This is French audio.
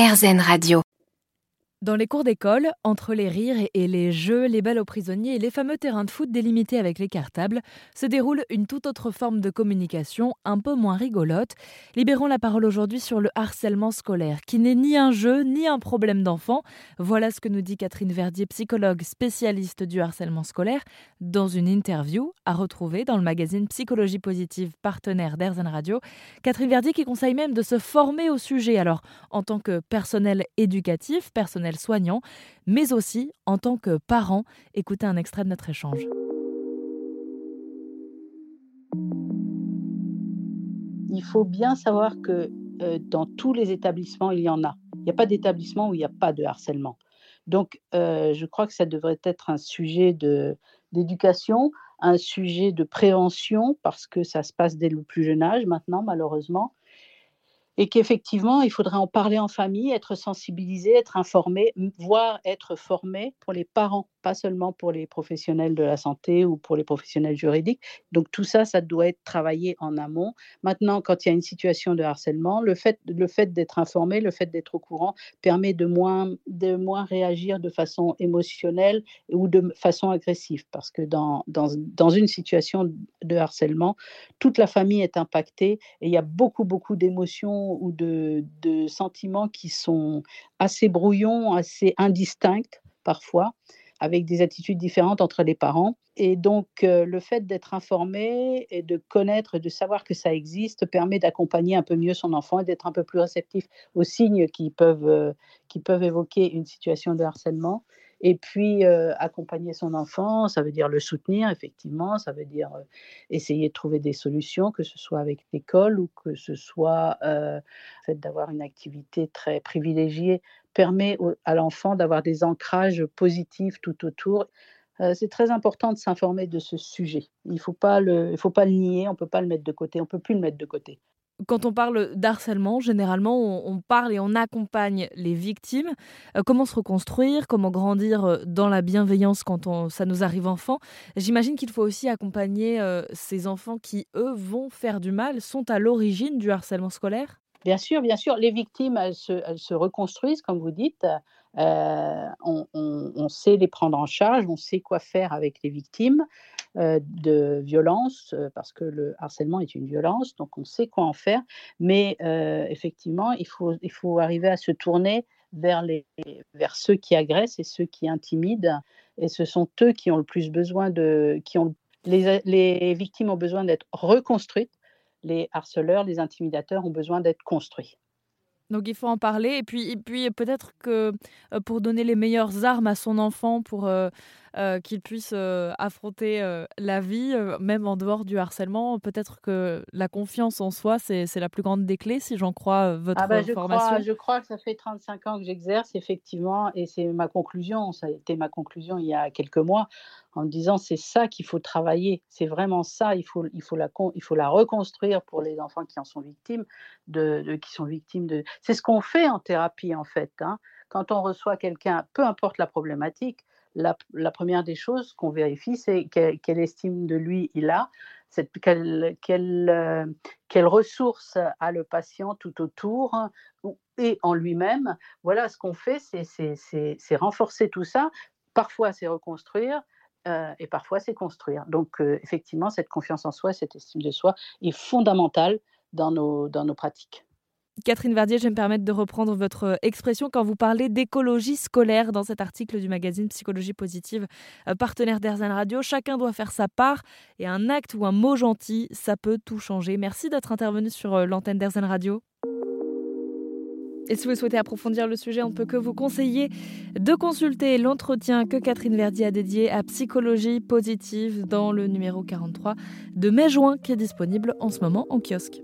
RZN Radio. Dans les cours d'école, entre les rires et les jeux, les balles aux prisonniers et les fameux terrains de foot délimités avec les cartables, se déroule une toute autre forme de communication, un peu moins rigolote. Libérons la parole aujourd'hui sur le harcèlement scolaire, qui n'est ni un jeu ni un problème d'enfant. Voilà ce que nous dit Catherine Verdier, psychologue spécialiste du harcèlement scolaire, dans une interview à retrouver dans le magazine Psychologie positive, partenaire d'Airzen Radio. Catherine Verdier qui conseille même de se former au sujet, alors en tant que personnel éducatif, personnel soignant, mais aussi en tant que parent. Écoutez un extrait de notre échange. Il faut bien savoir que euh, dans tous les établissements, il y en a. Il n'y a pas d'établissement où il n'y a pas de harcèlement. Donc, euh, je crois que ça devrait être un sujet d'éducation, un sujet de prévention, parce que ça se passe dès le plus jeune âge maintenant, malheureusement et qu'effectivement, il faudrait en parler en famille, être sensibilisé, être informé, voire être formé pour les parents pas seulement pour les professionnels de la santé ou pour les professionnels juridiques. Donc tout ça, ça doit être travaillé en amont. Maintenant, quand il y a une situation de harcèlement, le fait, le fait d'être informé, le fait d'être au courant permet de moins, de moins réagir de façon émotionnelle ou de façon agressive. Parce que dans, dans, une situation de harcèlement, toute la famille est impactée et il y a beaucoup, beaucoup d'émotions ou de, de sentiments qui sont assez brouillons, assez indistincts parfois avec des attitudes différentes entre les parents. Et donc, euh, le fait d'être informé et de connaître, de savoir que ça existe, permet d'accompagner un peu mieux son enfant et d'être un peu plus réceptif aux signes qui peuvent, euh, qui peuvent évoquer une situation de harcèlement. Et puis, euh, accompagner son enfant, ça veut dire le soutenir, effectivement, ça veut dire essayer de trouver des solutions, que ce soit avec l'école ou que ce soit fait d'avoir une activité très privilégiée permet à l'enfant d'avoir des ancrages positifs tout autour. c'est très important de s'informer de ce sujet. Il ne faut, pas le, faut pas le nier, on ne peut pas le mettre de côté, on ne peut plus le mettre de côté quand on parle d'harcèlement, généralement, on, parle et on accompagne les victimes. Euh, comment se reconstruire, comment grandir euh, dans la bienveillance quand ça nous arrive enfant? J'imagine qu'il faut aussi accompagner euh, ces enfants qui, eux, vont faire du mal, sont à l'origine du harcèlement scolaire? Bien sûr, bien sûr. Les victimes, elles se, reconstruisent, comme vous dites. on, on, sait les prendre en charge, on sait quoi faire avec les victimes. Euh, de violence, euh, parce que le harcèlement est une violence, donc on sait quoi en faire. Mais euh, effectivement, il faut, arriver à se tourner vers, ceux qui agressent et ceux qui intimident. Et ce sont eux qui ont le plus besoin de. Qui ont, les victimes ont besoin d'être reconstruites. Les harceleurs, les intimidateurs ont besoin d'être construits. Donc il faut en parler et puis, et puis peut-être que pour donner les meilleures armes à son enfant pour euh, qu'il puisse euh, affronter euh, la vie, même en dehors du harcèlement. Peut-être que la confiance en soi, c'est la plus grande des clés, si j'en crois votre ah bah, je formation. Crois, je crois que ça fait 35 ans que j'exerce, effectivement, et c'est ma conclusion. Ça a été ma conclusion il y a quelques mois en me disant c'est ça qu'il faut travailler, c'est vraiment ça, il faut, il, faut la, il faut la reconstruire pour les enfants qui en sont victimes, de, qui sont victimes de... C'est ce qu'on fait en thérapie en fait. Hein. Quand on reçoit quelqu'un, peu importe la problématique, la, première des choses qu'on vérifie, c'est quelle, estime de lui il a, euh, quelle, ressource a le patient tout autour et en lui-même. Voilà, ce qu'on fait, c'est renforcer tout ça. Parfois, c'est reconstruire. Euh, et parfois, c'est construire. Donc, euh, effectivement, cette confiance en soi, cette estime de soi est fondamentale dans nos pratiques. Catherine Verdier, je vais me permettre de reprendre votre euh, expression quand vous parlez d'écologie scolaire dans cet article du magazine Psychologie positive, euh, partenaire d'Erzan Radio. Chacun doit faire sa part et un acte ou un mot gentil, ça peut tout changer. Merci d'être intervenu sur euh, l'antenne d'Erzan Radio. Et si vous souhaitez approfondir le sujet, on ne peut que vous conseiller de consulter l'entretien que Catherine Verdier a dédié à psychologie positive dans le numéro 43 de mai-juin qui est disponible en ce moment en kiosque.